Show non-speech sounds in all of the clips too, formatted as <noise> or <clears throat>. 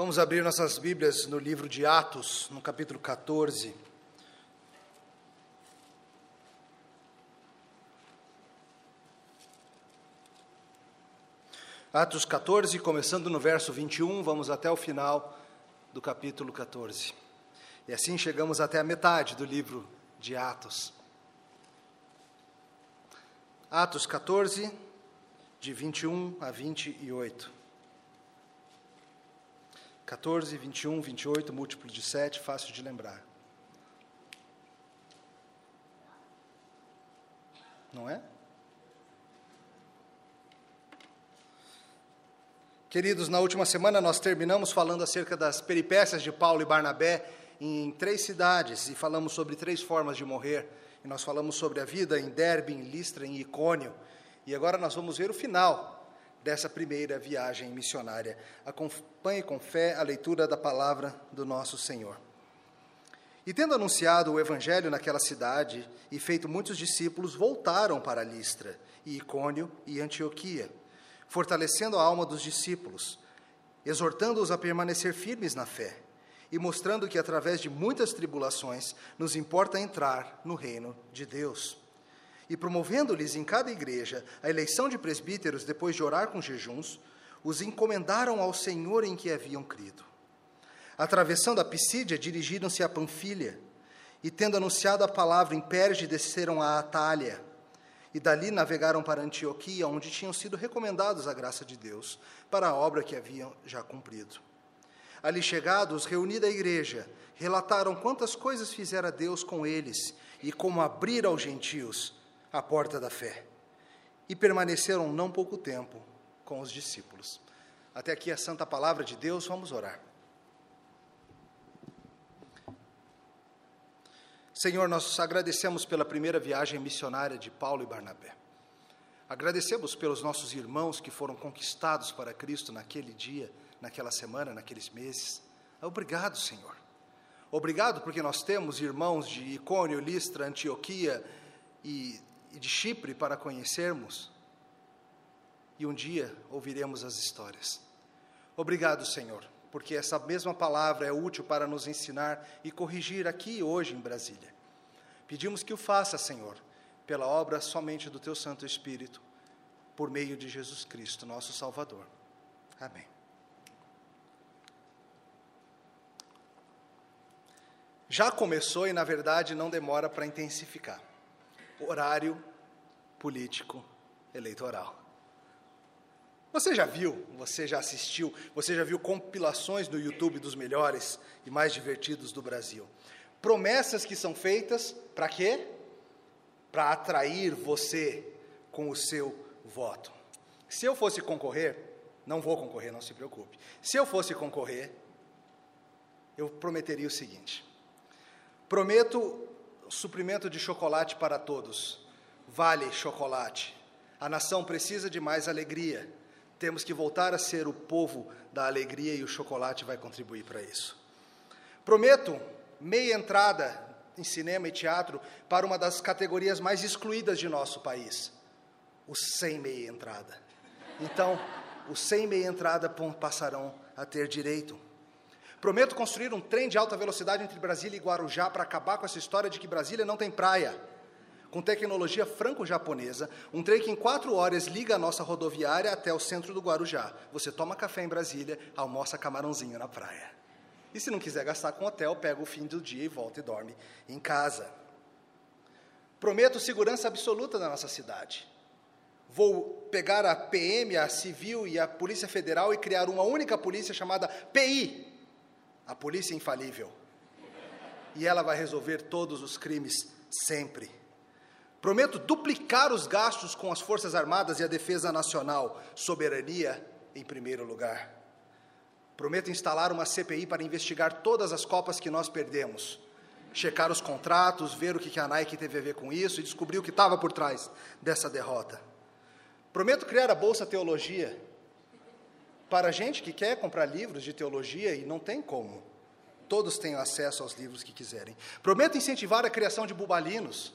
Vamos abrir nossas Bíblias no livro de Atos, no capítulo 14. Atos 14, começando no verso 21, vamos até o final do capítulo 14. E assim chegamos até a metade do livro de Atos. Atos 14, de 21 a 28. 14, 21, 28, múltiplo de 7, fácil de lembrar. Não é? Queridos, na última semana nós terminamos falando acerca das peripécias de Paulo e Barnabé em três cidades e falamos sobre três formas de morrer. E nós falamos sobre a vida em Derbe, em Listra, em Icônio. E agora nós vamos ver o final dessa primeira viagem missionária. Acompanhe com fé a leitura da palavra do nosso Senhor. E tendo anunciado o evangelho naquela cidade e feito muitos discípulos, voltaram para Listra, e Icônio e Antioquia, fortalecendo a alma dos discípulos, exortando-os a permanecer firmes na fé e mostrando que através de muitas tribulações nos importa entrar no reino de Deus e promovendo-lhes em cada igreja a eleição de presbíteros depois de orar com jejuns, os encomendaram ao Senhor em que haviam crido. Atravessando a Pisídia, dirigiram-se a Panfilha, e tendo anunciado a palavra em Perge, desceram a Atália, e dali navegaram para Antioquia, onde tinham sido recomendados a graça de Deus para a obra que haviam já cumprido. Ali chegados, reunida a igreja, relataram quantas coisas fizera Deus com eles e como abrir aos gentios à porta da fé. E permaneceram não pouco tempo com os discípulos. Até aqui a santa palavra de Deus, vamos orar. Senhor, nós agradecemos pela primeira viagem missionária de Paulo e Barnabé. Agradecemos pelos nossos irmãos que foram conquistados para Cristo naquele dia, naquela semana, naqueles meses. Obrigado, Senhor. Obrigado porque nós temos irmãos de Icônio, Listra, Antioquia e e de Chipre para conhecermos, e um dia ouviremos as histórias. Obrigado, Senhor, porque essa mesma palavra é útil para nos ensinar e corrigir aqui e hoje em Brasília. Pedimos que o faça, Senhor, pela obra somente do Teu Santo Espírito, por meio de Jesus Cristo, nosso Salvador. Amém. Já começou e, na verdade, não demora para intensificar horário político eleitoral. Você já viu, você já assistiu, você já viu compilações no YouTube dos melhores e mais divertidos do Brasil. Promessas que são feitas para quê? Para atrair você com o seu voto. Se eu fosse concorrer, não vou concorrer, não se preocupe. Se eu fosse concorrer, eu prometeria o seguinte: prometo suprimento de chocolate para todos. Vale chocolate. A nação precisa de mais alegria. Temos que voltar a ser o povo da alegria e o chocolate vai contribuir para isso. Prometo meia entrada em cinema e teatro para uma das categorias mais excluídas de nosso país, os sem meia entrada. Então, os sem meia entrada passarão a ter direito. Prometo construir um trem de alta velocidade entre Brasília e Guarujá para acabar com essa história de que Brasília não tem praia. Com tecnologia franco-japonesa, um trem que em quatro horas liga a nossa rodoviária até o centro do Guarujá. Você toma café em Brasília, almoça camarãozinho na praia. E se não quiser gastar com hotel, pega o fim do dia e volta e dorme em casa. Prometo segurança absoluta na nossa cidade. Vou pegar a PM, a Civil e a Polícia Federal e criar uma única polícia chamada PI a polícia é infalível. E ela vai resolver todos os crimes sempre. Prometo duplicar os gastos com as Forças Armadas e a Defesa Nacional, soberania em primeiro lugar. Prometo instalar uma CPI para investigar todas as Copas que nós perdemos, checar os contratos, ver o que a Nike teve a ver com isso e descobrir o que estava por trás dessa derrota. Prometo criar a Bolsa Teologia para gente que quer comprar livros de teologia e não tem como. Todos têm acesso aos livros que quiserem. Prometo incentivar a criação de bubalinos,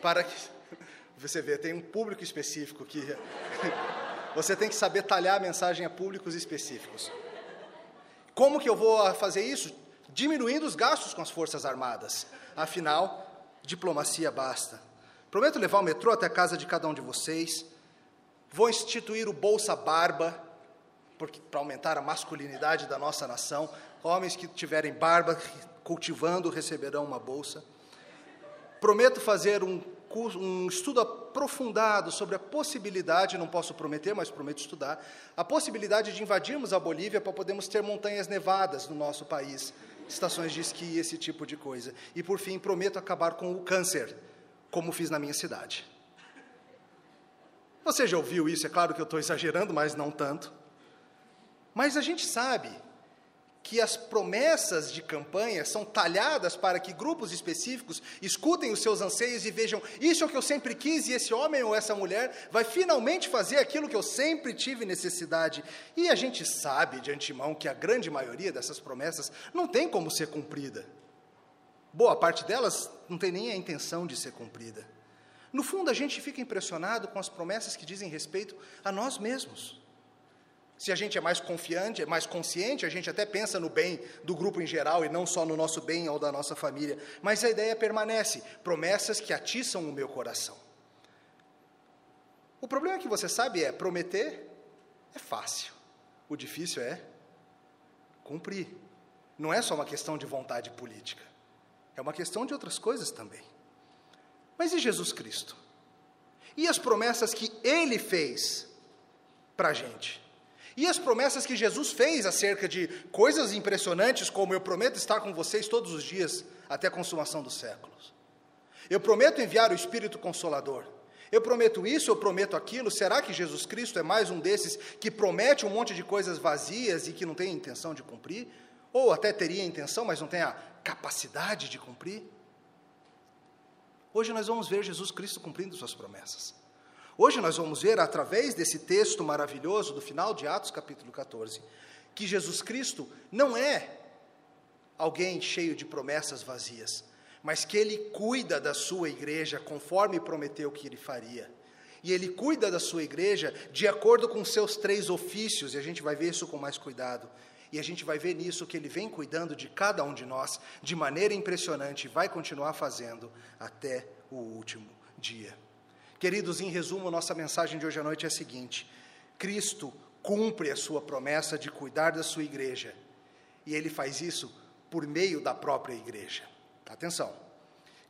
para que. <laughs> Você vê, tem um público específico que. <laughs> Você tem que saber talhar a mensagem a públicos específicos. Como que eu vou fazer isso? Diminuindo os gastos com as Forças Armadas. Afinal, diplomacia basta. Prometo levar o metrô até a casa de cada um de vocês. Vou instituir o Bolsa Barba, para aumentar a masculinidade da nossa nação. Homens que tiverem barba cultivando receberão uma bolsa. Prometo fazer um, curso, um estudo aprofundado sobre a possibilidade, não posso prometer, mas prometo estudar, a possibilidade de invadirmos a Bolívia para podermos ter montanhas nevadas no nosso país, estações de esqui, esse tipo de coisa. E, por fim, prometo acabar com o câncer, como fiz na minha cidade. Você já ouviu isso? É claro que eu estou exagerando, mas não tanto. Mas a gente sabe que as promessas de campanha são talhadas para que grupos específicos escutem os seus anseios e vejam: isso é o que eu sempre quis e esse homem ou essa mulher vai finalmente fazer aquilo que eu sempre tive necessidade. E a gente sabe de antemão que a grande maioria dessas promessas não tem como ser cumprida. Boa parte delas não tem nem a intenção de ser cumprida. No fundo, a gente fica impressionado com as promessas que dizem respeito a nós mesmos. Se a gente é mais confiante, é mais consciente, a gente até pensa no bem do grupo em geral e não só no nosso bem ou da nossa família. Mas a ideia permanece: promessas que atiçam o meu coração. O problema que você sabe é: prometer é fácil, o difícil é cumprir. Não é só uma questão de vontade política, é uma questão de outras coisas também. Mas e Jesus Cristo? E as promessas que ele fez para a gente? E as promessas que Jesus fez acerca de coisas impressionantes, como eu prometo estar com vocês todos os dias até a consumação dos séculos. Eu prometo enviar o Espírito Consolador. Eu prometo isso, eu prometo aquilo. Será que Jesus Cristo é mais um desses que promete um monte de coisas vazias e que não tem intenção de cumprir? Ou até teria intenção, mas não tem a capacidade de cumprir? Hoje nós vamos ver Jesus Cristo cumprindo suas promessas. Hoje nós vamos ver, através desse texto maravilhoso do final de Atos, capítulo 14, que Jesus Cristo não é alguém cheio de promessas vazias, mas que ele cuida da sua igreja conforme prometeu que ele faria. E ele cuida da sua igreja de acordo com seus três ofícios, e a gente vai ver isso com mais cuidado. E a gente vai ver nisso que ele vem cuidando de cada um de nós de maneira impressionante e vai continuar fazendo até o último dia. Queridos, em resumo, nossa mensagem de hoje à noite é a seguinte: Cristo cumpre a sua promessa de cuidar da sua igreja, e ele faz isso por meio da própria igreja. Atenção.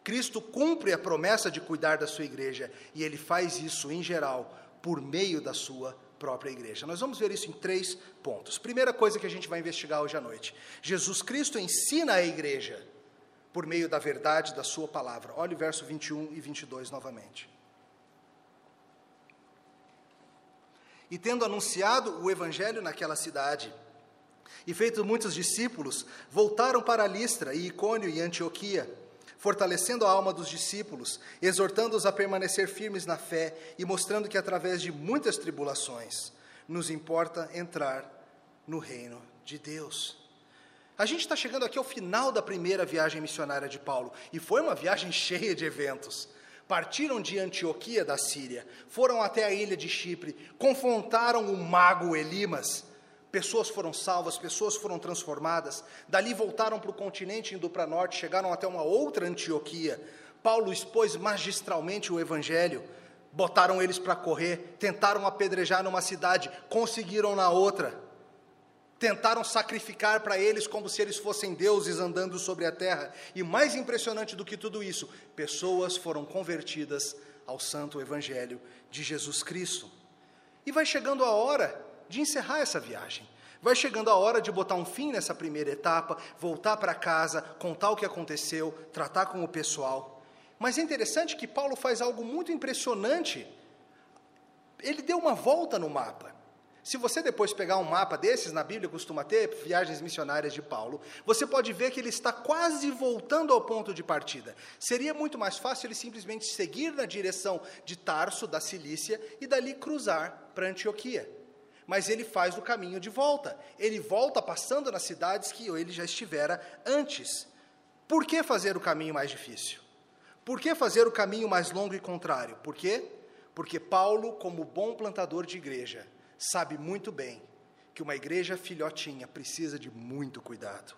Cristo cumpre a promessa de cuidar da sua igreja, e ele faz isso em geral por meio da sua própria igreja. Nós vamos ver isso em três pontos. Primeira coisa que a gente vai investigar hoje à noite: Jesus Cristo ensina a igreja por meio da verdade da sua palavra. Olhe o verso 21 e 22 novamente. E tendo anunciado o evangelho naquela cidade, e feito muitos discípulos, voltaram para Listra e Icônio e Antioquia, fortalecendo a alma dos discípulos, exortando-os a permanecer firmes na fé e mostrando que através de muitas tribulações nos importa entrar no reino de Deus. A gente está chegando aqui ao final da primeira viagem missionária de Paulo, e foi uma viagem <laughs> cheia de eventos partiram de Antioquia da Síria, foram até a ilha de Chipre, confrontaram o mago Elimas. Pessoas foram salvas, pessoas foram transformadas. Dali voltaram para o continente, indo para norte, chegaram até uma outra Antioquia. Paulo expôs magistralmente o evangelho. Botaram eles para correr, tentaram apedrejar numa cidade, conseguiram na outra tentaram sacrificar para eles como se eles fossem deuses andando sobre a terra. E mais impressionante do que tudo isso, pessoas foram convertidas ao santo evangelho de Jesus Cristo. E vai chegando a hora de encerrar essa viagem. Vai chegando a hora de botar um fim nessa primeira etapa, voltar para casa, contar o que aconteceu, tratar com o pessoal. Mas é interessante que Paulo faz algo muito impressionante. Ele deu uma volta no mapa. Se você depois pegar um mapa desses, na Bíblia costuma ter viagens missionárias de Paulo, você pode ver que ele está quase voltando ao ponto de partida. Seria muito mais fácil ele simplesmente seguir na direção de Tarso, da Cilícia, e dali cruzar para Antioquia. Mas ele faz o caminho de volta. Ele volta passando nas cidades que ele já estivera antes. Por que fazer o caminho mais difícil? Por que fazer o caminho mais longo e contrário? Por quê? Porque Paulo, como bom plantador de igreja, sabe muito bem que uma igreja filhotinha precisa de muito cuidado.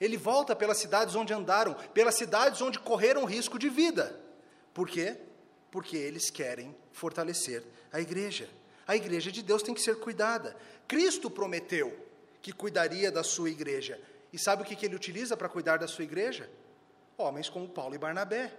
Ele volta pelas cidades onde andaram, pelas cidades onde correram risco de vida. Por quê? Porque eles querem fortalecer a igreja. A igreja de Deus tem que ser cuidada. Cristo prometeu que cuidaria da sua igreja. E sabe o que, que ele utiliza para cuidar da sua igreja? Homens como Paulo e Barnabé.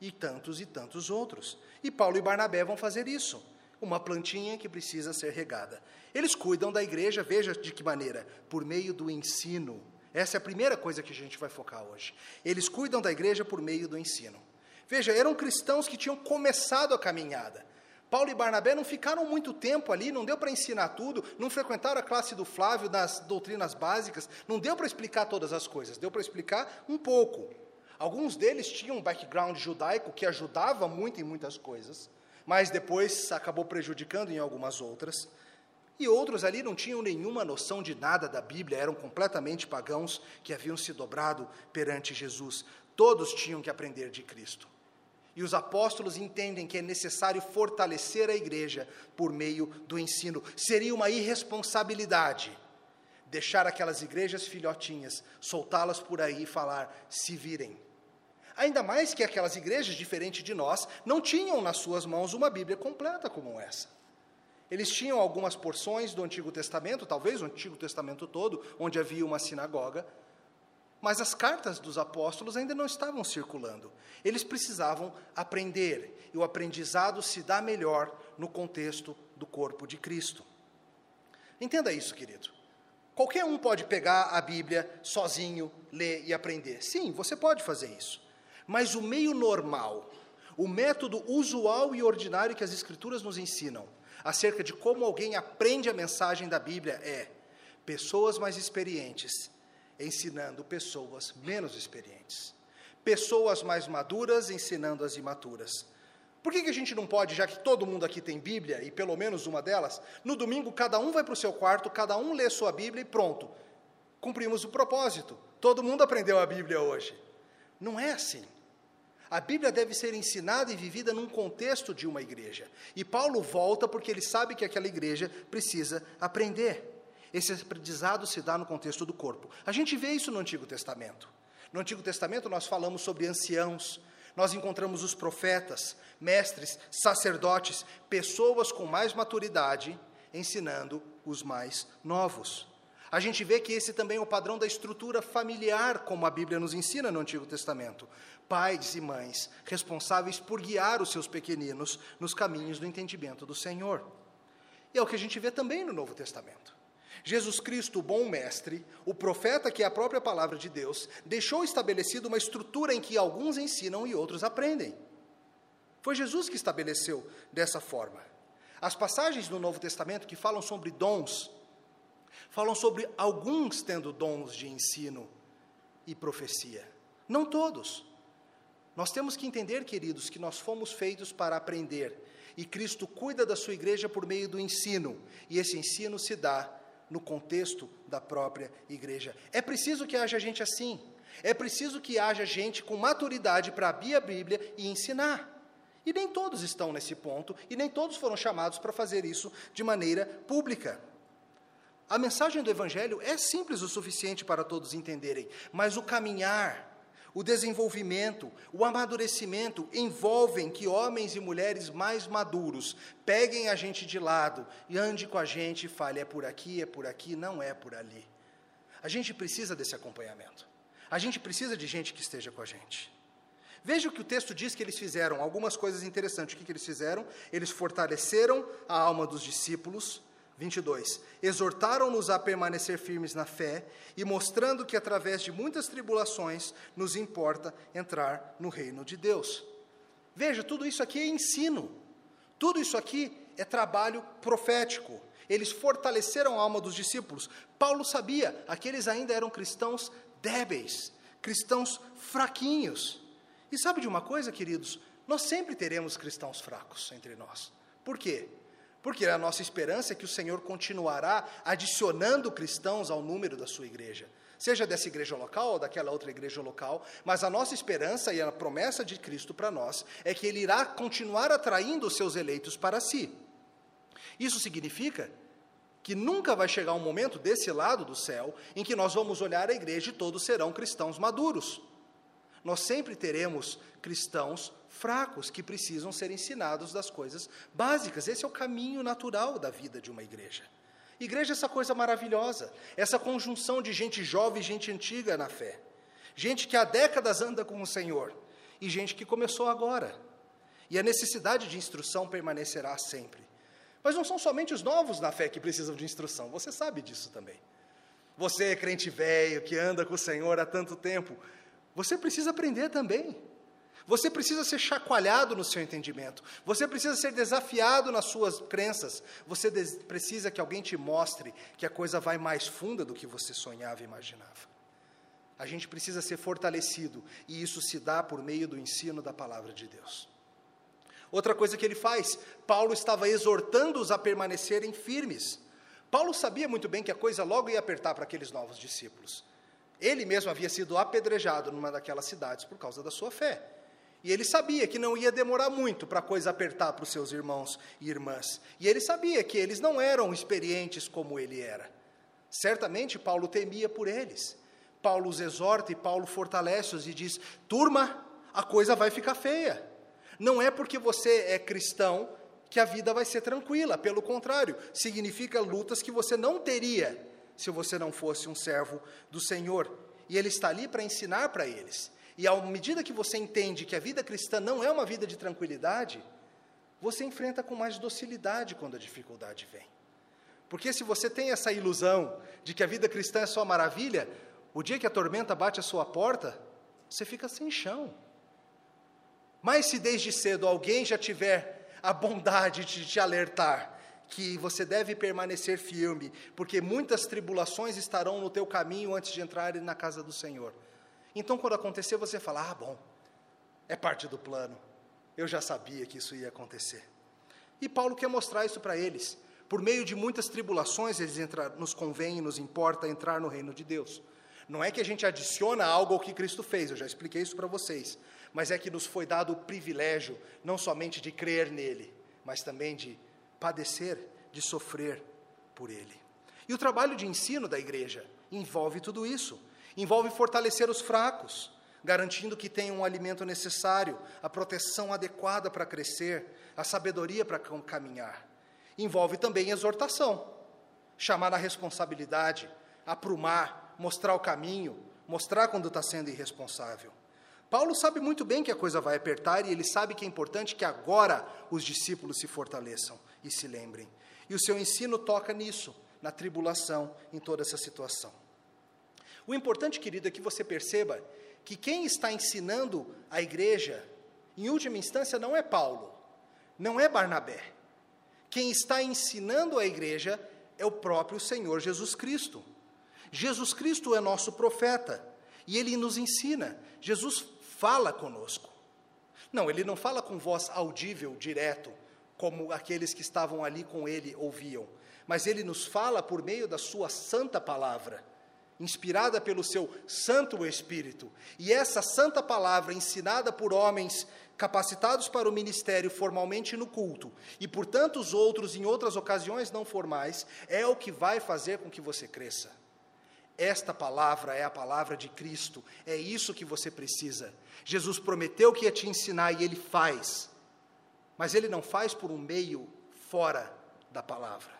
E tantos e tantos outros. E Paulo e Barnabé vão fazer isso. Uma plantinha que precisa ser regada. Eles cuidam da igreja, veja de que maneira? Por meio do ensino. Essa é a primeira coisa que a gente vai focar hoje. Eles cuidam da igreja por meio do ensino. Veja, eram cristãos que tinham começado a caminhada. Paulo e Barnabé não ficaram muito tempo ali, não deu para ensinar tudo, não frequentaram a classe do Flávio das doutrinas básicas, não deu para explicar todas as coisas, deu para explicar um pouco. Alguns deles tinham um background judaico que ajudava muito em muitas coisas, mas depois acabou prejudicando em algumas outras. E outros ali não tinham nenhuma noção de nada da Bíblia, eram completamente pagãos que haviam se dobrado perante Jesus. Todos tinham que aprender de Cristo. E os apóstolos entendem que é necessário fortalecer a igreja por meio do ensino. Seria uma irresponsabilidade deixar aquelas igrejas filhotinhas, soltá-las por aí e falar: se virem. Ainda mais que aquelas igrejas, diferente de nós, não tinham nas suas mãos uma Bíblia completa como essa. Eles tinham algumas porções do Antigo Testamento, talvez o Antigo Testamento todo, onde havia uma sinagoga, mas as cartas dos apóstolos ainda não estavam circulando. Eles precisavam aprender, e o aprendizado se dá melhor no contexto do corpo de Cristo. Entenda isso, querido. Qualquer um pode pegar a Bíblia sozinho, ler e aprender. Sim, você pode fazer isso. Mas o meio normal, o método usual e ordinário que as Escrituras nos ensinam acerca de como alguém aprende a mensagem da Bíblia é pessoas mais experientes ensinando pessoas menos experientes. Pessoas mais maduras ensinando as imaturas. Por que, que a gente não pode, já que todo mundo aqui tem Bíblia, e pelo menos uma delas, no domingo cada um vai para o seu quarto, cada um lê sua Bíblia e pronto. Cumprimos o propósito. Todo mundo aprendeu a Bíblia hoje. Não é assim. A Bíblia deve ser ensinada e vivida num contexto de uma igreja. E Paulo volta porque ele sabe que aquela igreja precisa aprender. Esse aprendizado se dá no contexto do corpo. A gente vê isso no Antigo Testamento. No Antigo Testamento nós falamos sobre anciãos, nós encontramos os profetas, mestres, sacerdotes, pessoas com mais maturidade ensinando os mais novos. A gente vê que esse também é o padrão da estrutura familiar, como a Bíblia nos ensina no Antigo Testamento. Pais e mães responsáveis por guiar os seus pequeninos nos caminhos do entendimento do Senhor. E é o que a gente vê também no Novo Testamento. Jesus Cristo, o bom mestre, o profeta que é a própria palavra de Deus, deixou estabelecido uma estrutura em que alguns ensinam e outros aprendem. Foi Jesus que estabeleceu dessa forma. As passagens do Novo Testamento que falam sobre dons, falam sobre alguns tendo dons de ensino e profecia. Não todos. Nós temos que entender, queridos, que nós fomos feitos para aprender. E Cristo cuida da sua igreja por meio do ensino. E esse ensino se dá no contexto da própria igreja. É preciso que haja gente assim. É preciso que haja gente com maturidade para abrir a Bíblia e ensinar. E nem todos estão nesse ponto, e nem todos foram chamados para fazer isso de maneira pública. A mensagem do Evangelho é simples o suficiente para todos entenderem, mas o caminhar, o desenvolvimento, o amadurecimento envolvem que homens e mulheres mais maduros peguem a gente de lado e ande com a gente e fale: é por aqui, é por aqui, não é por ali. A gente precisa desse acompanhamento. A gente precisa de gente que esteja com a gente. Veja o que o texto diz que eles fizeram, algumas coisas interessantes. O que, que eles fizeram? Eles fortaleceram a alma dos discípulos, 22. Exortaram-nos a permanecer firmes na fé e mostrando que através de muitas tribulações nos importa entrar no reino de Deus. Veja, tudo isso aqui é ensino. Tudo isso aqui é trabalho profético. Eles fortaleceram a alma dos discípulos. Paulo sabia, aqueles ainda eram cristãos débeis, cristãos fraquinhos. E sabe de uma coisa, queridos? Nós sempre teremos cristãos fracos entre nós. Por quê? Porque a nossa esperança é que o Senhor continuará adicionando cristãos ao número da sua igreja, seja dessa igreja local ou daquela outra igreja local, mas a nossa esperança e a promessa de Cristo para nós é que Ele irá continuar atraindo os seus eleitos para si. Isso significa que nunca vai chegar um momento desse lado do céu em que nós vamos olhar a igreja e todos serão cristãos maduros. Nós sempre teremos cristãos fracos que precisam ser ensinados das coisas básicas. Esse é o caminho natural da vida de uma igreja. Igreja é essa coisa maravilhosa, essa conjunção de gente jovem e gente antiga na fé. Gente que há décadas anda com o Senhor e gente que começou agora. E a necessidade de instrução permanecerá sempre. Mas não são somente os novos na fé que precisam de instrução, você sabe disso também. Você é crente velho, que anda com o Senhor há tanto tempo, você precisa aprender também. Você precisa ser chacoalhado no seu entendimento. Você precisa ser desafiado nas suas crenças. Você precisa que alguém te mostre que a coisa vai mais funda do que você sonhava e imaginava. A gente precisa ser fortalecido, e isso se dá por meio do ensino da palavra de Deus. Outra coisa que ele faz, Paulo estava exortando-os a permanecerem firmes. Paulo sabia muito bem que a coisa logo ia apertar para aqueles novos discípulos. Ele mesmo havia sido apedrejado numa daquelas cidades por causa da sua fé. E ele sabia que não ia demorar muito para a coisa apertar para os seus irmãos e irmãs. E ele sabia que eles não eram experientes como ele era. Certamente Paulo temia por eles. Paulo os exorta e Paulo fortalece-os e diz: turma, a coisa vai ficar feia. Não é porque você é cristão que a vida vai ser tranquila, pelo contrário, significa lutas que você não teria se você não fosse um servo do Senhor. E ele está ali para ensinar para eles. E à medida que você entende que a vida cristã não é uma vida de tranquilidade, você enfrenta com mais docilidade quando a dificuldade vem. Porque se você tem essa ilusão de que a vida cristã é só maravilha, o dia que a tormenta bate a sua porta, você fica sem chão. Mas se desde cedo alguém já tiver a bondade de te alertar que você deve permanecer firme, porque muitas tribulações estarão no teu caminho antes de entrar na casa do Senhor. Então, quando acontecer, você fala: Ah, bom, é parte do plano. Eu já sabia que isso ia acontecer. E Paulo quer mostrar isso para eles. Por meio de muitas tribulações, eles nos convém e nos importa entrar no reino de Deus. Não é que a gente adiciona algo ao que Cristo fez, eu já expliquei isso para vocês. Mas é que nos foi dado o privilégio, não somente de crer nele, mas também de padecer, de sofrer por ele. E o trabalho de ensino da igreja envolve tudo isso envolve fortalecer os fracos, garantindo que tenham o alimento necessário, a proteção adequada para crescer, a sabedoria para caminhar. Envolve também exortação, chamar a responsabilidade, aprumar, mostrar o caminho, mostrar quando está sendo irresponsável. Paulo sabe muito bem que a coisa vai apertar e ele sabe que é importante que agora os discípulos se fortaleçam e se lembrem. E o seu ensino toca nisso, na tribulação, em toda essa situação. O importante, querido, é que você perceba que quem está ensinando a igreja, em última instância, não é Paulo, não é Barnabé. Quem está ensinando a igreja é o próprio Senhor Jesus Cristo. Jesus Cristo é nosso profeta e ele nos ensina. Jesus fala conosco. Não, ele não fala com voz audível, direto, como aqueles que estavam ali com ele ouviam, mas ele nos fala por meio da sua santa palavra inspirada pelo seu Santo Espírito, e essa santa palavra ensinada por homens capacitados para o ministério formalmente no culto, e por tantos outros em outras ocasiões não formais, é o que vai fazer com que você cresça. Esta palavra é a palavra de Cristo, é isso que você precisa. Jesus prometeu que ia te ensinar e ele faz, mas ele não faz por um meio fora da palavra.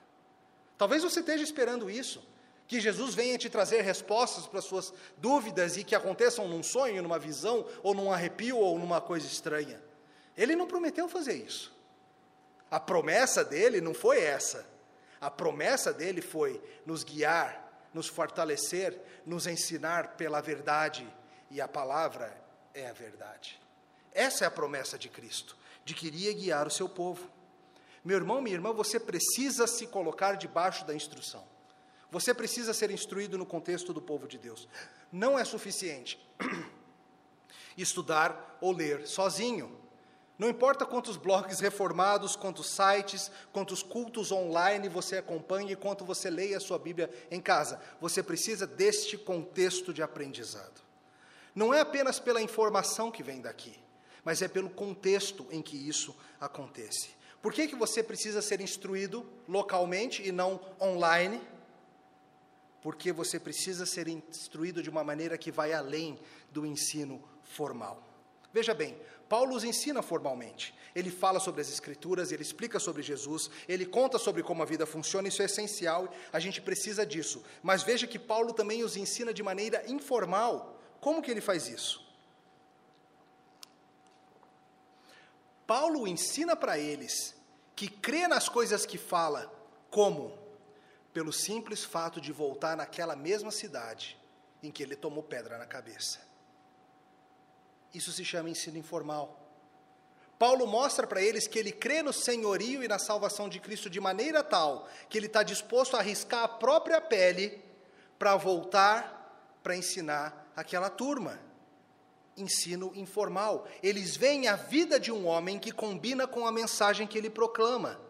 Talvez você esteja esperando isso que Jesus venha te trazer respostas para suas dúvidas e que aconteçam num sonho, numa visão, ou num arrepio, ou numa coisa estranha. Ele não prometeu fazer isso. A promessa dele não foi essa. A promessa dele foi nos guiar, nos fortalecer, nos ensinar pela verdade, e a palavra é a verdade. Essa é a promessa de Cristo, de que iria guiar o seu povo. Meu irmão, minha irmã, você precisa se colocar debaixo da instrução. Você precisa ser instruído no contexto do povo de Deus. Não é suficiente <clears throat> estudar ou ler sozinho. Não importa quantos blogs reformados, quantos sites, quantos cultos online você acompanha e quanto você leia a sua Bíblia em casa, você precisa deste contexto de aprendizado. Não é apenas pela informação que vem daqui, mas é pelo contexto em que isso acontece. Por que, que você precisa ser instruído localmente e não online? Porque você precisa ser instruído de uma maneira que vai além do ensino formal. Veja bem, Paulo os ensina formalmente. Ele fala sobre as Escrituras, ele explica sobre Jesus, ele conta sobre como a vida funciona, isso é essencial, a gente precisa disso. Mas veja que Paulo também os ensina de maneira informal. Como que ele faz isso? Paulo ensina para eles que crê nas coisas que fala, como? Pelo simples fato de voltar naquela mesma cidade em que ele tomou pedra na cabeça. Isso se chama ensino informal. Paulo mostra para eles que ele crê no senhorio e na salvação de Cristo de maneira tal que ele está disposto a arriscar a própria pele para voltar para ensinar aquela turma. Ensino informal. Eles veem a vida de um homem que combina com a mensagem que ele proclama.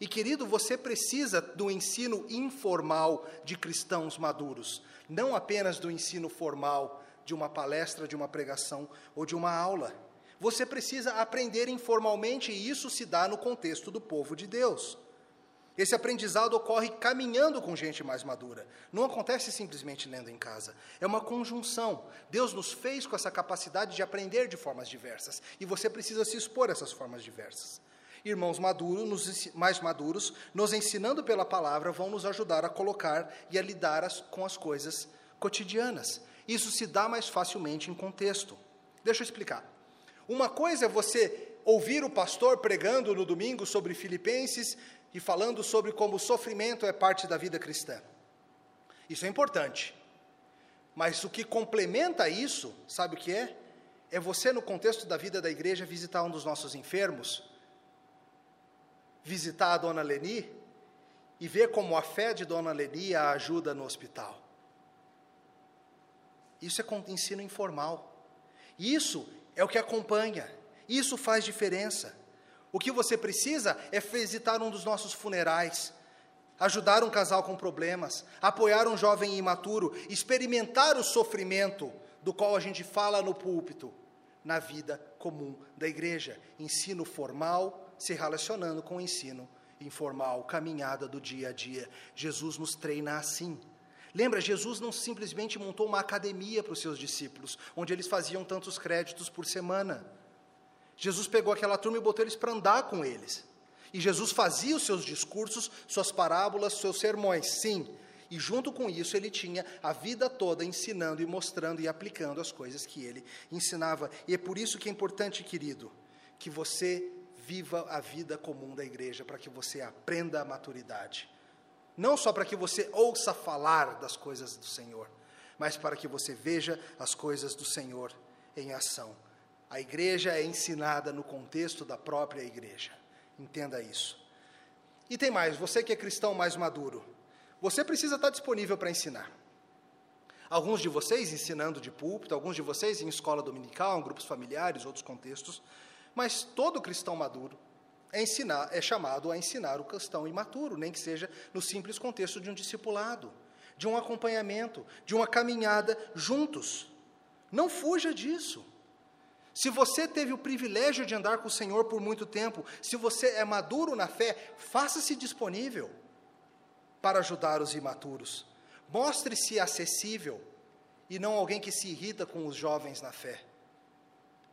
E querido, você precisa do ensino informal de cristãos maduros, não apenas do ensino formal de uma palestra, de uma pregação ou de uma aula. Você precisa aprender informalmente e isso se dá no contexto do povo de Deus. Esse aprendizado ocorre caminhando com gente mais madura. Não acontece simplesmente lendo em casa. É uma conjunção. Deus nos fez com essa capacidade de aprender de formas diversas. E você precisa se expor a essas formas diversas. Irmãos maduros, mais maduros, nos ensinando pela palavra, vão nos ajudar a colocar e a lidar as, com as coisas cotidianas. Isso se dá mais facilmente em contexto. Deixa eu explicar. Uma coisa é você ouvir o pastor pregando no domingo sobre Filipenses e falando sobre como o sofrimento é parte da vida cristã. Isso é importante. Mas o que complementa isso, sabe o que é? É você, no contexto da vida da igreja, visitar um dos nossos enfermos, visitar a dona Leni e ver como a fé de dona Leni a ajuda no hospital. Isso é ensino informal. Isso é o que acompanha. Isso faz diferença. O que você precisa é visitar um dos nossos funerais, ajudar um casal com problemas, apoiar um jovem imaturo, experimentar o sofrimento do qual a gente fala no púlpito, na vida comum da igreja. Ensino formal se relacionando com o ensino informal, caminhada do dia a dia. Jesus nos treina assim. Lembra, Jesus não simplesmente montou uma academia para os seus discípulos, onde eles faziam tantos créditos por semana. Jesus pegou aquela turma e botou eles para andar com eles. E Jesus fazia os seus discursos, suas parábolas, seus sermões, sim. E junto com isso ele tinha a vida toda ensinando e mostrando e aplicando as coisas que ele ensinava. E é por isso que é importante, querido, que você viva a vida comum da igreja, para que você aprenda a maturidade não só para que você ouça falar das coisas do Senhor, mas para que você veja as coisas do Senhor em ação. A igreja é ensinada no contexto da própria igreja. Entenda isso. E tem mais, você que é cristão mais maduro, você precisa estar disponível para ensinar. Alguns de vocês ensinando de púlpito, alguns de vocês em escola dominical, em grupos familiares, outros contextos, mas todo cristão maduro é, ensinar, é chamado a ensinar o cristão imaturo, nem que seja no simples contexto de um discipulado, de um acompanhamento, de uma caminhada juntos. Não fuja disso. Se você teve o privilégio de andar com o Senhor por muito tempo, se você é maduro na fé, faça-se disponível para ajudar os imaturos. Mostre-se acessível e não alguém que se irrita com os jovens na fé.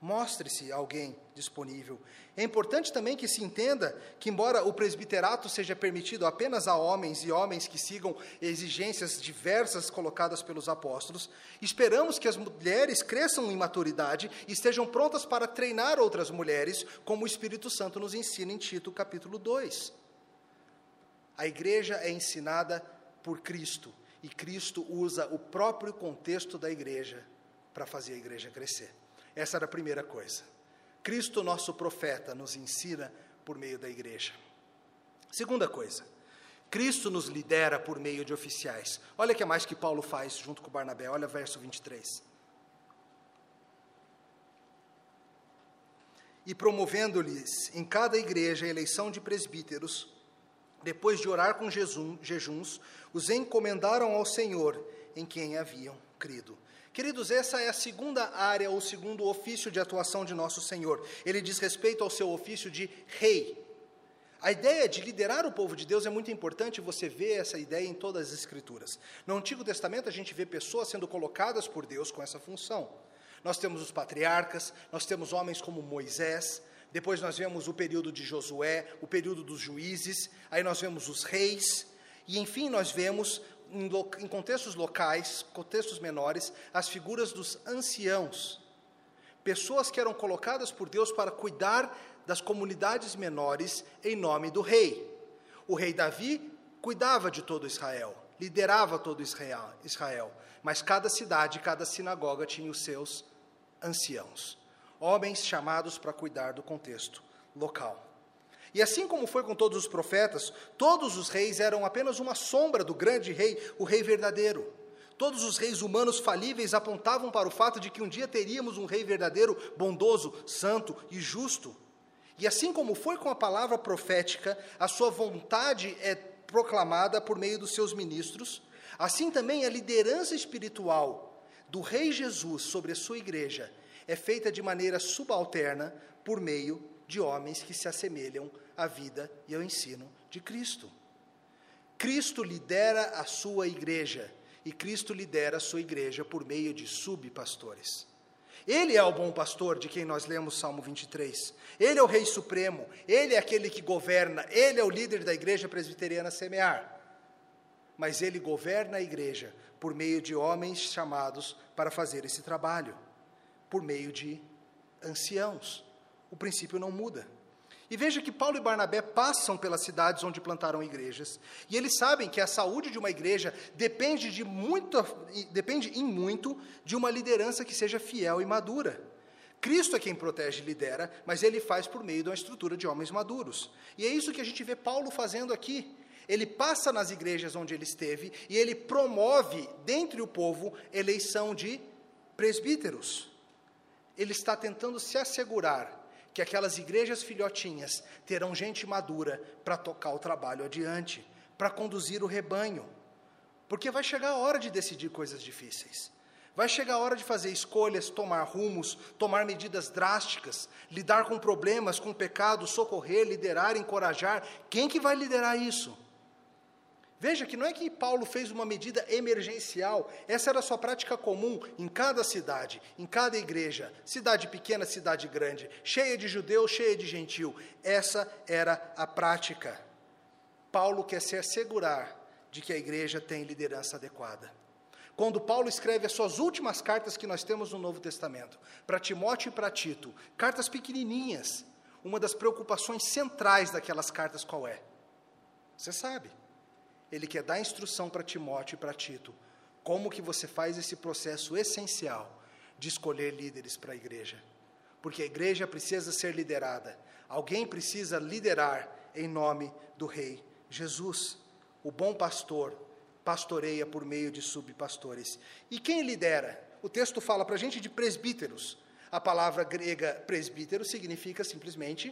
Mostre-se alguém disponível. É importante também que se entenda que, embora o presbiterato seja permitido apenas a homens e homens que sigam exigências diversas colocadas pelos apóstolos, esperamos que as mulheres cresçam em maturidade e estejam prontas para treinar outras mulheres, como o Espírito Santo nos ensina em Tito, capítulo 2. A igreja é ensinada por Cristo e Cristo usa o próprio contexto da igreja para fazer a igreja crescer. Essa era a primeira coisa. Cristo, nosso profeta, nos ensina por meio da igreja. Segunda coisa, Cristo nos lidera por meio de oficiais. Olha que mais que Paulo faz junto com Barnabé, olha verso 23. E promovendo-lhes em cada igreja a eleição de presbíteros, depois de orar com jejuns, os encomendaram ao Senhor em quem haviam crido. Queridos, essa é a segunda área, ou segundo ofício de atuação de nosso Senhor. Ele diz respeito ao seu ofício de rei. A ideia de liderar o povo de Deus é muito importante, você vê essa ideia em todas as Escrituras. No Antigo Testamento, a gente vê pessoas sendo colocadas por Deus com essa função. Nós temos os patriarcas, nós temos homens como Moisés, depois nós vemos o período de Josué, o período dos juízes, aí nós vemos os reis, e enfim nós vemos, em, em contextos locais, contextos menores, as figuras dos anciãos, pessoas que eram colocadas por Deus para cuidar das comunidades menores em nome do rei. O rei Davi cuidava de todo Israel, liderava todo Israel, Israel, mas cada cidade, cada sinagoga tinha os seus anciãos, homens chamados para cuidar do contexto local. E assim como foi com todos os profetas, todos os reis eram apenas uma sombra do grande rei, o rei verdadeiro. Todos os reis humanos falíveis apontavam para o fato de que um dia teríamos um rei verdadeiro, bondoso, santo e justo. E assim como foi com a palavra profética, a sua vontade é proclamada por meio dos seus ministros, assim também a liderança espiritual do Rei Jesus sobre a sua igreja é feita de maneira subalterna por meio de homens que se assemelham à vida e ao ensino de Cristo. Cristo lidera a sua igreja e Cristo lidera a sua igreja por meio de subpastores. Ele é o bom pastor de quem nós lemos Salmo 23. Ele é o Rei Supremo, ele é aquele que governa, ele é o líder da igreja presbiteriana semear. Mas ele governa a igreja por meio de homens chamados para fazer esse trabalho, por meio de anciãos. O princípio não muda. E veja que Paulo e Barnabé passam pelas cidades onde plantaram igrejas, e eles sabem que a saúde de uma igreja depende de muito, depende em muito de uma liderança que seja fiel e madura. Cristo é quem protege e lidera, mas ele faz por meio de uma estrutura de homens maduros. E é isso que a gente vê Paulo fazendo aqui. Ele passa nas igrejas onde ele esteve e ele promove, dentre o povo, eleição de presbíteros. Ele está tentando se assegurar que aquelas igrejas filhotinhas terão gente madura para tocar o trabalho adiante, para conduzir o rebanho. Porque vai chegar a hora de decidir coisas difíceis. Vai chegar a hora de fazer escolhas, tomar rumos, tomar medidas drásticas, lidar com problemas, com pecados, socorrer, liderar, encorajar. Quem que vai liderar isso? Veja que não é que Paulo fez uma medida emergencial, essa era a sua prática comum em cada cidade, em cada igreja, cidade pequena, cidade grande, cheia de judeu, cheia de gentil. Essa era a prática. Paulo quer se assegurar de que a igreja tem liderança adequada. Quando Paulo escreve as suas últimas cartas que nós temos no Novo Testamento, para Timóteo e para Tito, cartas pequenininhas, uma das preocupações centrais daquelas cartas qual é? Você sabe ele quer dar instrução para Timóteo e para Tito, como que você faz esse processo essencial de escolher líderes para a igreja. Porque a igreja precisa ser liderada. Alguém precisa liderar em nome do rei Jesus. O bom pastor pastoreia por meio de subpastores. E quem lidera? O texto fala para a gente de presbíteros. A palavra grega presbítero significa simplesmente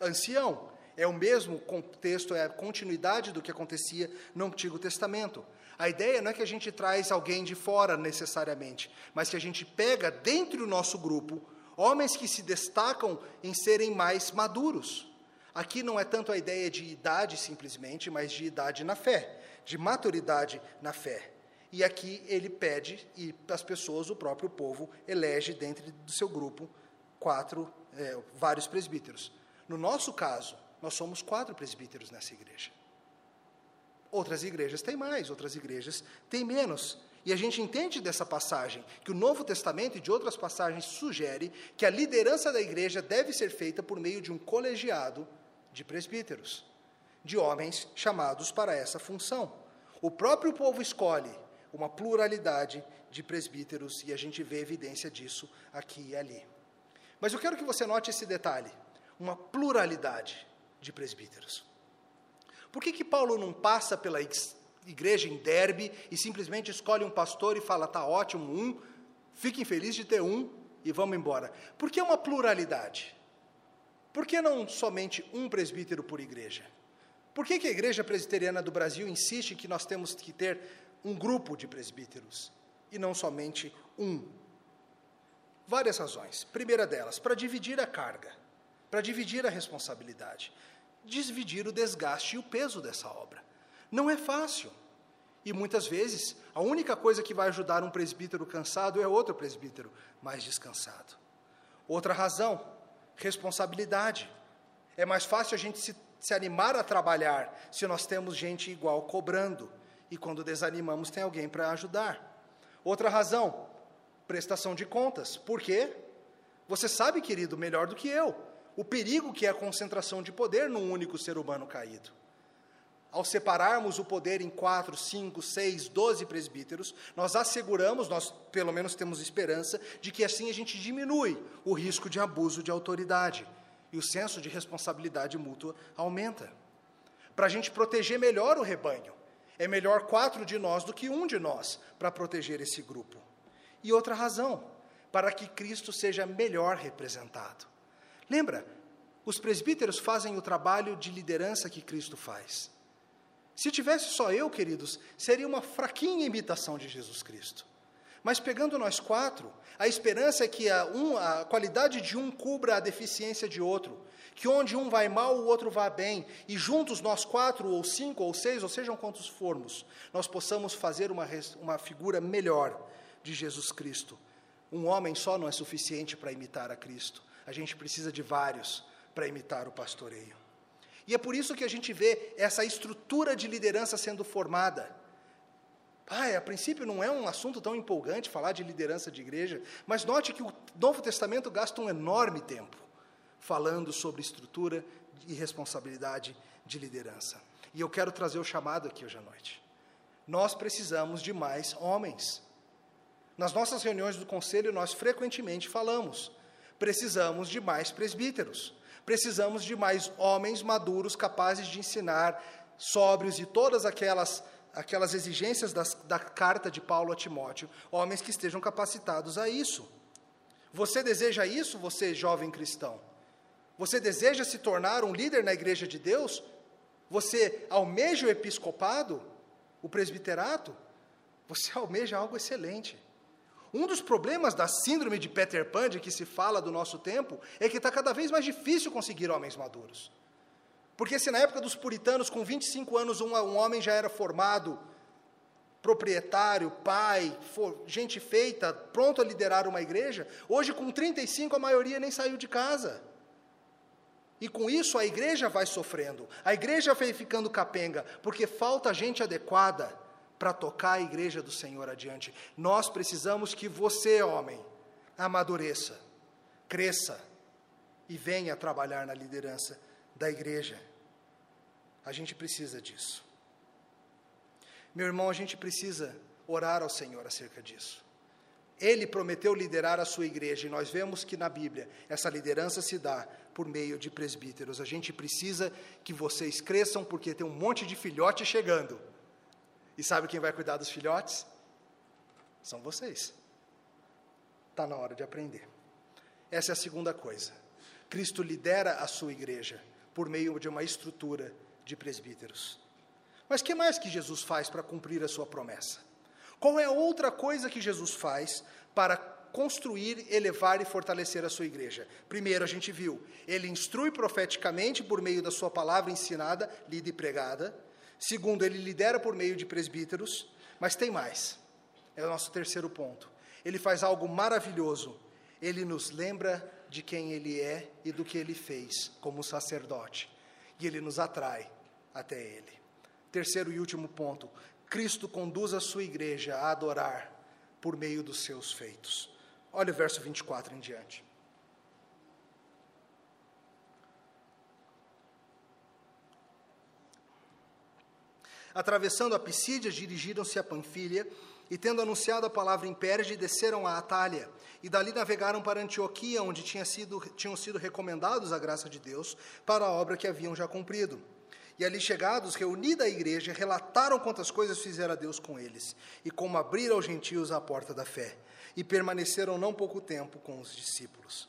ancião. É o mesmo contexto, é a continuidade do que acontecia no Antigo Testamento. A ideia não é que a gente traz alguém de fora necessariamente, mas que a gente pega dentro do nosso grupo homens que se destacam em serem mais maduros. Aqui não é tanto a ideia de idade simplesmente, mas de idade na fé, de maturidade na fé. E aqui ele pede, e as pessoas, o próprio povo, elege dentro do seu grupo quatro, é, vários presbíteros. No nosso caso, nós somos quatro presbíteros nessa igreja. Outras igrejas têm mais, outras igrejas têm menos. E a gente entende dessa passagem que o Novo Testamento e de outras passagens sugere que a liderança da igreja deve ser feita por meio de um colegiado de presbíteros, de homens chamados para essa função. O próprio povo escolhe uma pluralidade de presbíteros e a gente vê evidência disso aqui e ali. Mas eu quero que você note esse detalhe: uma pluralidade de presbíteros. Por que, que Paulo não passa pela igreja em Derbe e simplesmente escolhe um pastor e fala, tá ótimo, um, fiquem felizes de ter um e vamos embora? Por que uma pluralidade? Por que não somente um presbítero por igreja? Por que, que a igreja presbiteriana do Brasil insiste que nós temos que ter um grupo de presbíteros e não somente um? Várias razões. Primeira delas, para dividir a carga, para dividir a responsabilidade. Dividir o desgaste e o peso dessa obra. Não é fácil. E muitas vezes, a única coisa que vai ajudar um presbítero cansado é outro presbítero mais descansado. Outra razão, responsabilidade. É mais fácil a gente se, se animar a trabalhar se nós temos gente igual cobrando. E quando desanimamos, tem alguém para ajudar. Outra razão, prestação de contas. Por quê? Você sabe, querido, melhor do que eu, o perigo que é a concentração de poder num único ser humano caído. Ao separarmos o poder em quatro, cinco, seis, doze presbíteros, nós asseguramos, nós pelo menos temos esperança, de que assim a gente diminui o risco de abuso de autoridade e o senso de responsabilidade mútua aumenta. Para a gente proteger melhor o rebanho, é melhor quatro de nós do que um de nós para proteger esse grupo. E outra razão, para que Cristo seja melhor representado. Lembra, os presbíteros fazem o trabalho de liderança que Cristo faz. Se tivesse só eu, queridos, seria uma fraquinha imitação de Jesus Cristo. Mas pegando nós quatro, a esperança é que a, um, a qualidade de um cubra a deficiência de outro, que onde um vai mal, o outro vá bem, e juntos nós quatro, ou cinco, ou seis, ou sejam quantos formos, nós possamos fazer uma, uma figura melhor de Jesus Cristo. Um homem só não é suficiente para imitar a Cristo, a gente precisa de vários para imitar o pastoreio. E é por isso que a gente vê essa estrutura de liderança sendo formada. Ah, a princípio não é um assunto tão empolgante falar de liderança de igreja, mas note que o Novo Testamento gasta um enorme tempo falando sobre estrutura e responsabilidade de liderança. E eu quero trazer o chamado aqui hoje à noite. Nós precisamos de mais homens. Nas nossas reuniões do conselho, nós frequentemente falamos: precisamos de mais presbíteros. Precisamos de mais homens maduros capazes de ensinar, sóbrios e todas aquelas aquelas exigências das, da carta de Paulo a Timóteo, homens que estejam capacitados a isso. Você deseja isso, você jovem cristão? Você deseja se tornar um líder na igreja de Deus? Você almeja o episcopado, o presbiterato? Você almeja algo excelente. Um dos problemas da síndrome de Peter Pan, de que se fala do nosso tempo, é que está cada vez mais difícil conseguir homens maduros. Porque se na época dos puritanos, com 25 anos, um, um homem já era formado, proprietário, pai, for, gente feita, pronto a liderar uma igreja, hoje com 35 a maioria nem saiu de casa. E com isso a igreja vai sofrendo, a igreja vai ficando capenga, porque falta gente adequada para tocar a igreja do Senhor adiante. Nós precisamos que você, homem, amadureça, cresça e venha trabalhar na liderança da igreja. A gente precisa disso. Meu irmão, a gente precisa orar ao Senhor acerca disso. Ele prometeu liderar a sua igreja e nós vemos que na Bíblia essa liderança se dá por meio de presbíteros. A gente precisa que vocês cresçam porque tem um monte de filhote chegando. E sabe quem vai cuidar dos filhotes? São vocês. Está na hora de aprender. Essa é a segunda coisa. Cristo lidera a sua igreja por meio de uma estrutura de presbíteros. Mas que mais que Jesus faz para cumprir a sua promessa? Qual é a outra coisa que Jesus faz para construir, elevar e fortalecer a sua igreja? Primeiro, a gente viu, ele instrui profeticamente por meio da sua palavra ensinada, lida e pregada. Segundo, ele lidera por meio de presbíteros, mas tem mais. É o nosso terceiro ponto. Ele faz algo maravilhoso. Ele nos lembra de quem ele é e do que ele fez como sacerdote. E ele nos atrai até ele. Terceiro e último ponto. Cristo conduz a sua igreja a adorar por meio dos seus feitos. Olha o verso 24 em diante. Atravessando a Pisídia, dirigiram-se a Panfilha, e tendo anunciado a palavra em Perge, desceram a Atália, e dali navegaram para Antioquia, onde tinha sido, tinham sido recomendados a graça de Deus para a obra que haviam já cumprido. E ali chegados, reunida a igreja, relataram quantas coisas fizera Deus com eles, e como abriram aos gentios a porta da fé, e permaneceram não pouco tempo com os discípulos.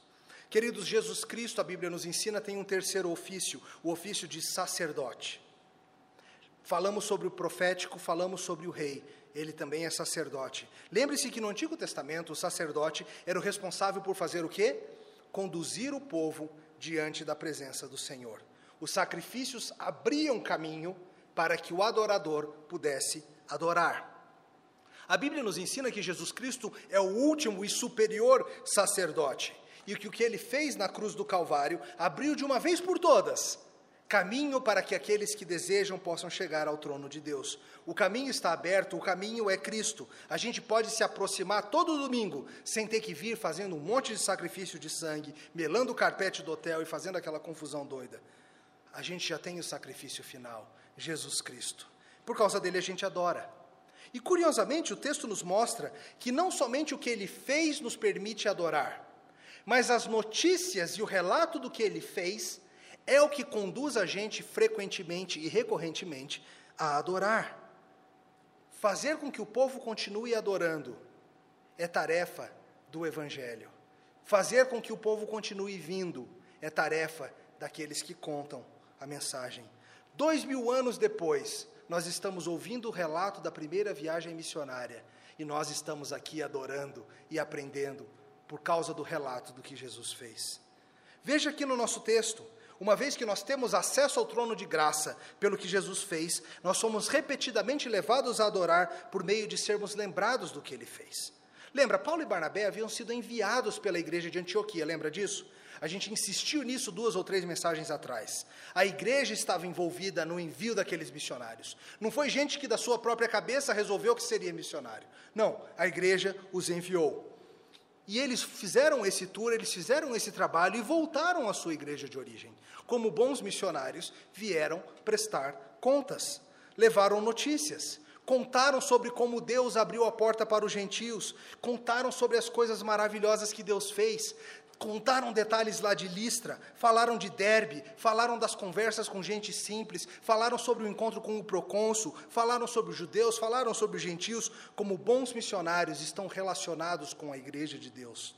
Queridos, Jesus Cristo, a Bíblia nos ensina, tem um terceiro ofício, o ofício de sacerdote. Falamos sobre o profético, falamos sobre o rei. Ele também é sacerdote. Lembre-se que no Antigo Testamento o sacerdote era o responsável por fazer o quê? Conduzir o povo diante da presença do Senhor. Os sacrifícios abriam caminho para que o adorador pudesse adorar. A Bíblia nos ensina que Jesus Cristo é o último e superior sacerdote, e que o que ele fez na cruz do Calvário abriu de uma vez por todas caminho para que aqueles que desejam possam chegar ao trono de Deus. O caminho está aberto, o caminho é Cristo. A gente pode se aproximar todo domingo sem ter que vir fazendo um monte de sacrifício de sangue, melando o carpete do hotel e fazendo aquela confusão doida. A gente já tem o sacrifício final, Jesus Cristo. Por causa dele a gente adora. E curiosamente, o texto nos mostra que não somente o que ele fez nos permite adorar, mas as notícias e o relato do que ele fez é o que conduz a gente frequentemente e recorrentemente a adorar. Fazer com que o povo continue adorando é tarefa do Evangelho. Fazer com que o povo continue vindo é tarefa daqueles que contam a mensagem. Dois mil anos depois, nós estamos ouvindo o relato da primeira viagem missionária e nós estamos aqui adorando e aprendendo por causa do relato do que Jesus fez. Veja aqui no nosso texto, uma vez que nós temos acesso ao trono de graça pelo que Jesus fez, nós somos repetidamente levados a adorar por meio de sermos lembrados do que ele fez. Lembra, Paulo e Barnabé haviam sido enviados pela igreja de Antioquia, lembra disso? A gente insistiu nisso duas ou três mensagens atrás. A igreja estava envolvida no envio daqueles missionários. Não foi gente que da sua própria cabeça resolveu que seria missionário. Não, a igreja os enviou. E eles fizeram esse tour, eles fizeram esse trabalho e voltaram à sua igreja de origem. Como bons missionários, vieram prestar contas, levaram notícias, contaram sobre como Deus abriu a porta para os gentios, contaram sobre as coisas maravilhosas que Deus fez, contaram detalhes lá de Listra, falaram de Derbe, falaram das conversas com gente simples, falaram sobre o encontro com o procônsul, falaram sobre os judeus, falaram sobre os gentios, como bons missionários estão relacionados com a igreja de Deus.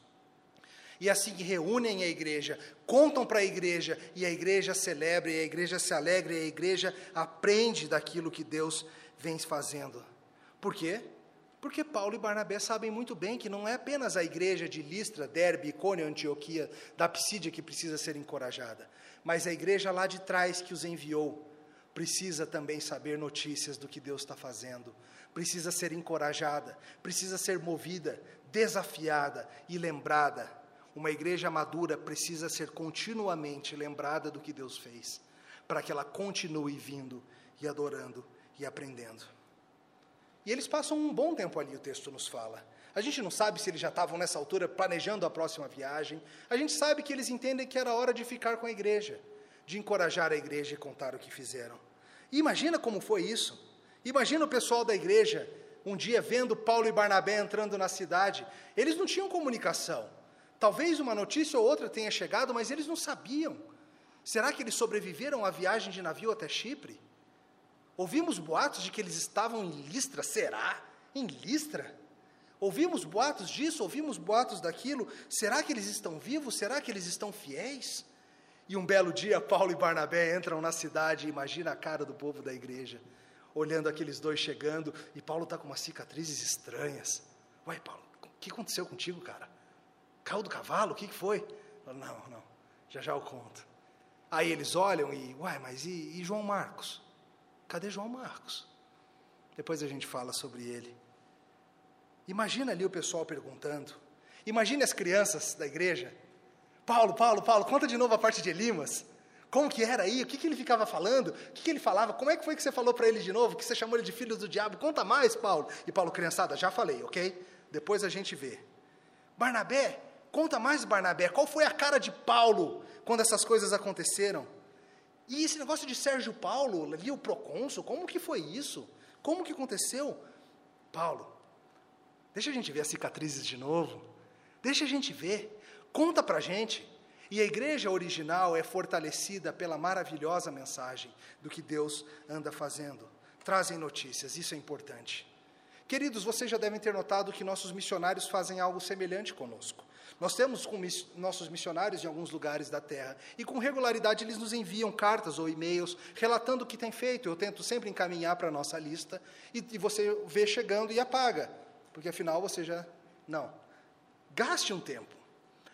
E assim reúnem a igreja, contam para a igreja, e a igreja celebra, e a igreja se alegra, e a igreja aprende daquilo que Deus vem fazendo. Por quê? Porque Paulo e Barnabé sabem muito bem que não é apenas a igreja de Listra, Derbe, Icônio, Antioquia, da Psídia que precisa ser encorajada, mas a igreja lá de trás que os enviou precisa também saber notícias do que Deus está fazendo, precisa ser encorajada, precisa ser movida, desafiada e lembrada. Uma igreja madura precisa ser continuamente lembrada do que Deus fez, para que ela continue vindo e adorando e aprendendo. E eles passam um bom tempo ali, o texto nos fala. A gente não sabe se eles já estavam nessa altura planejando a próxima viagem. A gente sabe que eles entendem que era hora de ficar com a igreja, de encorajar a igreja e contar o que fizeram. E imagina como foi isso. Imagina o pessoal da igreja um dia vendo Paulo e Barnabé entrando na cidade. Eles não tinham comunicação. Talvez uma notícia ou outra tenha chegado, mas eles não sabiam. Será que eles sobreviveram à viagem de navio até Chipre? Ouvimos boatos de que eles estavam em Listra, será? Em Listra? Ouvimos boatos disso, ouvimos boatos daquilo. Será que eles estão vivos? Será que eles estão fiéis? E um belo dia, Paulo e Barnabé entram na cidade, imagina a cara do povo da igreja, olhando aqueles dois chegando, e Paulo está com umas cicatrizes estranhas. Uai, Paulo, o que aconteceu contigo, cara? Caiu do cavalo? O que, foi? Não, não, já já eu conto. Aí eles olham e, uai, mas e, e João Marcos? Cadê João Marcos? Depois a gente fala sobre ele. Imagina ali o pessoal perguntando. Imagine as crianças da igreja. Paulo, Paulo, Paulo, conta de novo a parte de Elimas. Como que era aí? O que, que ele ficava falando? O que, que ele falava? Como é que foi que você falou para ele de novo? Que você chamou ele de filho do diabo? Conta mais, Paulo. E Paulo, criançada, já falei, ok? Depois a gente vê. Barnabé, conta mais, Barnabé. Qual foi a cara de Paulo quando essas coisas aconteceram? E esse negócio de Sérgio Paulo, ali o procônsul, como que foi isso? Como que aconteceu? Paulo, deixa a gente ver as cicatrizes de novo. Deixa a gente ver. Conta pra gente. E a igreja original é fortalecida pela maravilhosa mensagem do que Deus anda fazendo. Trazem notícias, isso é importante. Queridos, vocês já devem ter notado que nossos missionários fazem algo semelhante conosco. Nós temos com miss, nossos missionários em alguns lugares da terra e com regularidade eles nos enviam cartas ou e-mails relatando o que tem feito. Eu tento sempre encaminhar para a nossa lista e, e você vê chegando e apaga, porque afinal você já. Não. Gaste um tempo.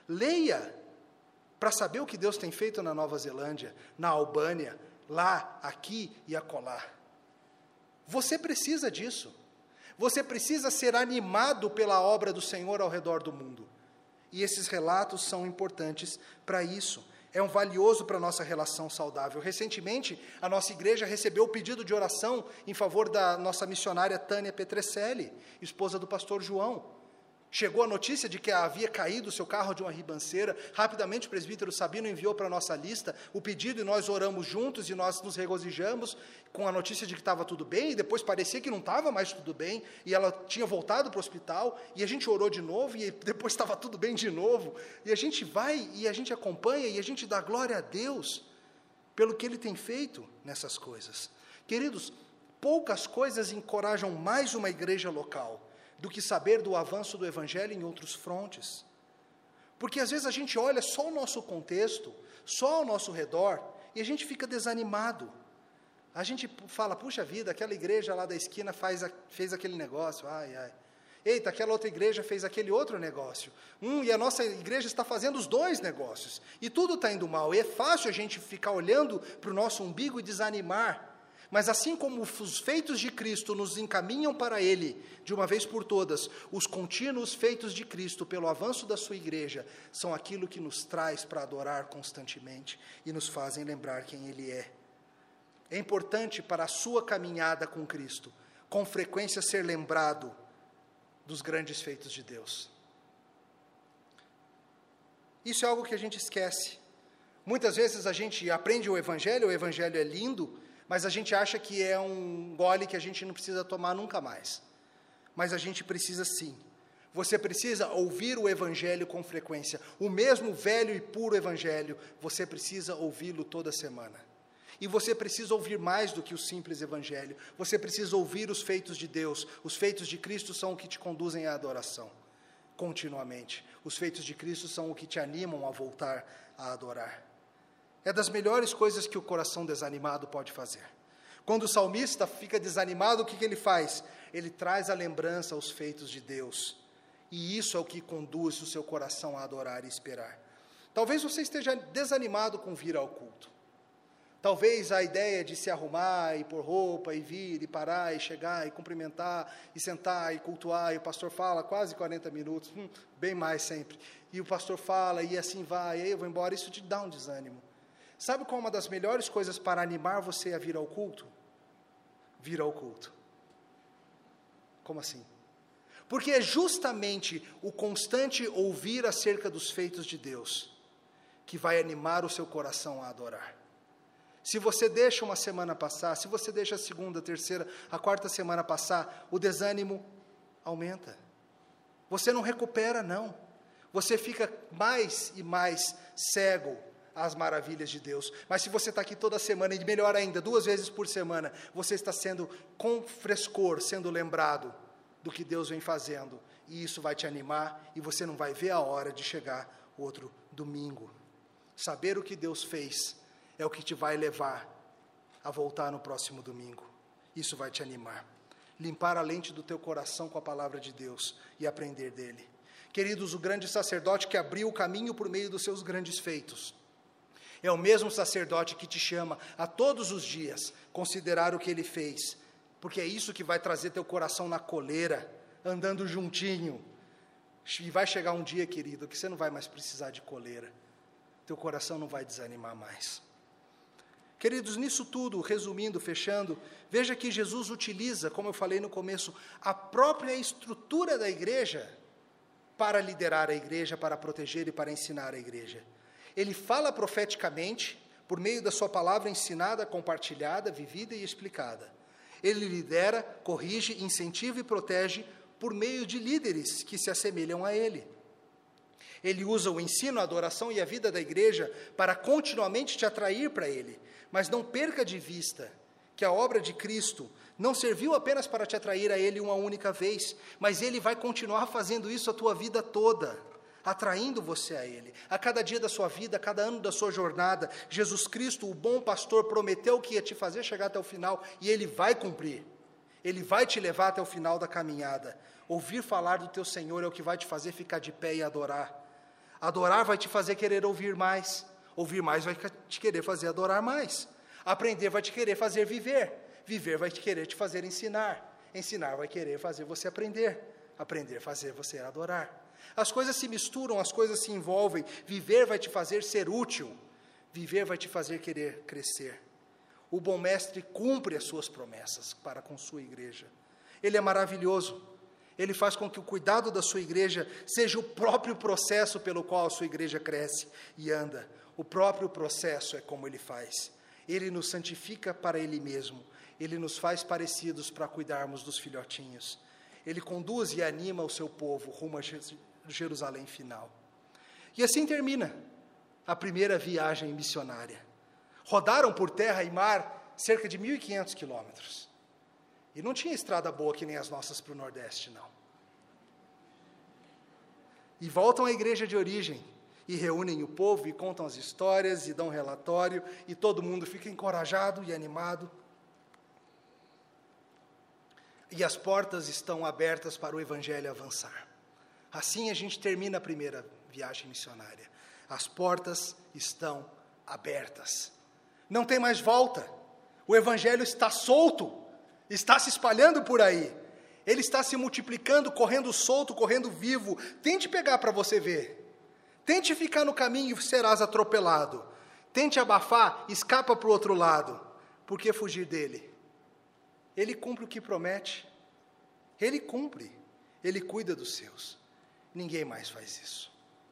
Leia. para saber o que Deus tem feito na Nova Zelândia, na Albânia, lá, aqui e acolá. Você precisa disso. Você precisa ser animado pela obra do Senhor ao redor do mundo. E esses relatos são importantes para isso. É um valioso para a nossa relação saudável. Recentemente, a nossa igreja recebeu o pedido de oração em favor da nossa missionária Tânia Petrecelli, esposa do pastor João. Chegou a notícia de que havia caído o seu carro de uma ribanceira. Rapidamente o presbítero Sabino enviou para a nossa lista o pedido e nós oramos juntos e nós nos regozijamos com a notícia de que estava tudo bem. E depois parecia que não estava mais tudo bem e ela tinha voltado para o hospital. E a gente orou de novo e <laughs> depois estava tudo bem de novo. E a gente vai e a gente acompanha e a gente dá glória a Deus pelo que Ele tem feito nessas coisas. Queridos, poucas coisas encorajam mais uma igreja local do que saber do avanço do Evangelho em outros frontes. Porque às vezes a gente olha só o nosso contexto, só ao nosso redor, e a gente fica desanimado. A gente fala, puxa vida, aquela igreja lá da esquina faz, fez aquele negócio, ai, ai. Eita, aquela outra igreja fez aquele outro negócio. Hum, e a nossa igreja está fazendo os dois negócios. E tudo está indo mal. E é fácil a gente ficar olhando para o nosso umbigo e desanimar. Mas assim como os feitos de Cristo nos encaminham para Ele, de uma vez por todas, os contínuos feitos de Cristo pelo avanço da Sua igreja são aquilo que nos traz para adorar constantemente e nos fazem lembrar quem Ele é. É importante para a sua caminhada com Cristo, com frequência, ser lembrado dos grandes feitos de Deus. Isso é algo que a gente esquece. Muitas vezes a gente aprende o Evangelho, o Evangelho é lindo, mas a gente acha que é um gole que a gente não precisa tomar nunca mais. Mas a gente precisa sim. Você precisa ouvir o Evangelho com frequência. O mesmo velho e puro Evangelho, você precisa ouvi-lo toda semana. E você precisa ouvir mais do que o simples Evangelho. Você precisa ouvir os feitos de Deus. Os feitos de Cristo são o que te conduzem à adoração. Continuamente. Os feitos de Cristo são o que te animam a voltar a adorar. É das melhores coisas que o coração desanimado pode fazer. Quando o salmista fica desanimado, o que, que ele faz? Ele traz a lembrança aos feitos de Deus. E isso é o que conduz o seu coração a adorar e esperar. Talvez você esteja desanimado com vir ao culto. Talvez a ideia de se arrumar e pôr roupa e vir e parar e chegar e cumprimentar e sentar e cultuar, e o pastor fala quase 40 minutos, hum, bem mais sempre. E o pastor fala e assim vai, e aí eu vou embora, isso te dá um desânimo. Sabe qual é uma das melhores coisas para animar você a vir ao culto? Vir ao culto. Como assim? Porque é justamente o constante ouvir acerca dos feitos de Deus que vai animar o seu coração a adorar. Se você deixa uma semana passar, se você deixa a segunda, a terceira, a quarta semana passar, o desânimo aumenta. Você não recupera, não. Você fica mais e mais cego as maravilhas de Deus. Mas se você está aqui toda semana, e melhor ainda, duas vezes por semana, você está sendo com frescor, sendo lembrado do que Deus vem fazendo. E isso vai te animar e você não vai ver a hora de chegar outro domingo. Saber o que Deus fez é o que te vai levar a voltar no próximo domingo. Isso vai te animar. Limpar a lente do teu coração com a palavra de Deus e aprender dele. Queridos, o grande sacerdote que abriu o caminho por meio dos seus grandes feitos é o mesmo sacerdote que te chama a todos os dias considerar o que ele fez, porque é isso que vai trazer teu coração na coleira, andando juntinho. E vai chegar um dia, querido, que você não vai mais precisar de coleira, teu coração não vai desanimar mais. Queridos, nisso tudo, resumindo, fechando, veja que Jesus utiliza, como eu falei no começo, a própria estrutura da igreja para liderar a igreja, para proteger e para ensinar a igreja. Ele fala profeticamente por meio da sua palavra ensinada, compartilhada, vivida e explicada. Ele lidera, corrige, incentiva e protege por meio de líderes que se assemelham a ele. Ele usa o ensino, a adoração e a vida da igreja para continuamente te atrair para ele, mas não perca de vista que a obra de Cristo não serviu apenas para te atrair a ele uma única vez, mas ele vai continuar fazendo isso a tua vida toda atraindo você a Ele. A cada dia da sua vida, a cada ano da sua jornada, Jesus Cristo, o bom pastor, prometeu que ia te fazer chegar até o final e Ele vai cumprir. Ele vai te levar até o final da caminhada. Ouvir falar do teu Senhor é o que vai te fazer ficar de pé e adorar. Adorar vai te fazer querer ouvir mais. Ouvir mais vai te querer fazer adorar mais. Aprender vai te querer fazer viver. Viver vai te querer te fazer ensinar. Ensinar vai querer fazer você aprender. Aprender fazer você adorar. As coisas se misturam, as coisas se envolvem. Viver vai te fazer ser útil. Viver vai te fazer querer crescer. O bom mestre cumpre as suas promessas para com sua igreja. Ele é maravilhoso. Ele faz com que o cuidado da sua igreja seja o próprio processo pelo qual a sua igreja cresce e anda. O próprio processo é como ele faz. Ele nos santifica para ele mesmo. Ele nos faz parecidos para cuidarmos dos filhotinhos. Ele conduz e anima o seu povo rumo a Jerusalém final. E assim termina a primeira viagem missionária. Rodaram por terra e mar cerca de 1.500 quilômetros. E não tinha estrada boa que nem as nossas para o Nordeste, não. E voltam à igreja de origem, e reúnem o povo, e contam as histórias, e dão relatório, e todo mundo fica encorajado e animado. E as portas estão abertas para o Evangelho avançar. Assim a gente termina a primeira viagem missionária. As portas estão abertas. Não tem mais volta. O Evangelho está solto, está se espalhando por aí. Ele está se multiplicando, correndo solto, correndo vivo. Tente pegar para você ver. Tente ficar no caminho e serás atropelado. Tente abafar, escapa para o outro lado. Por que fugir dele? Ele cumpre o que promete. Ele cumpre. Ele cuida dos seus. Ninguém mais faz isso.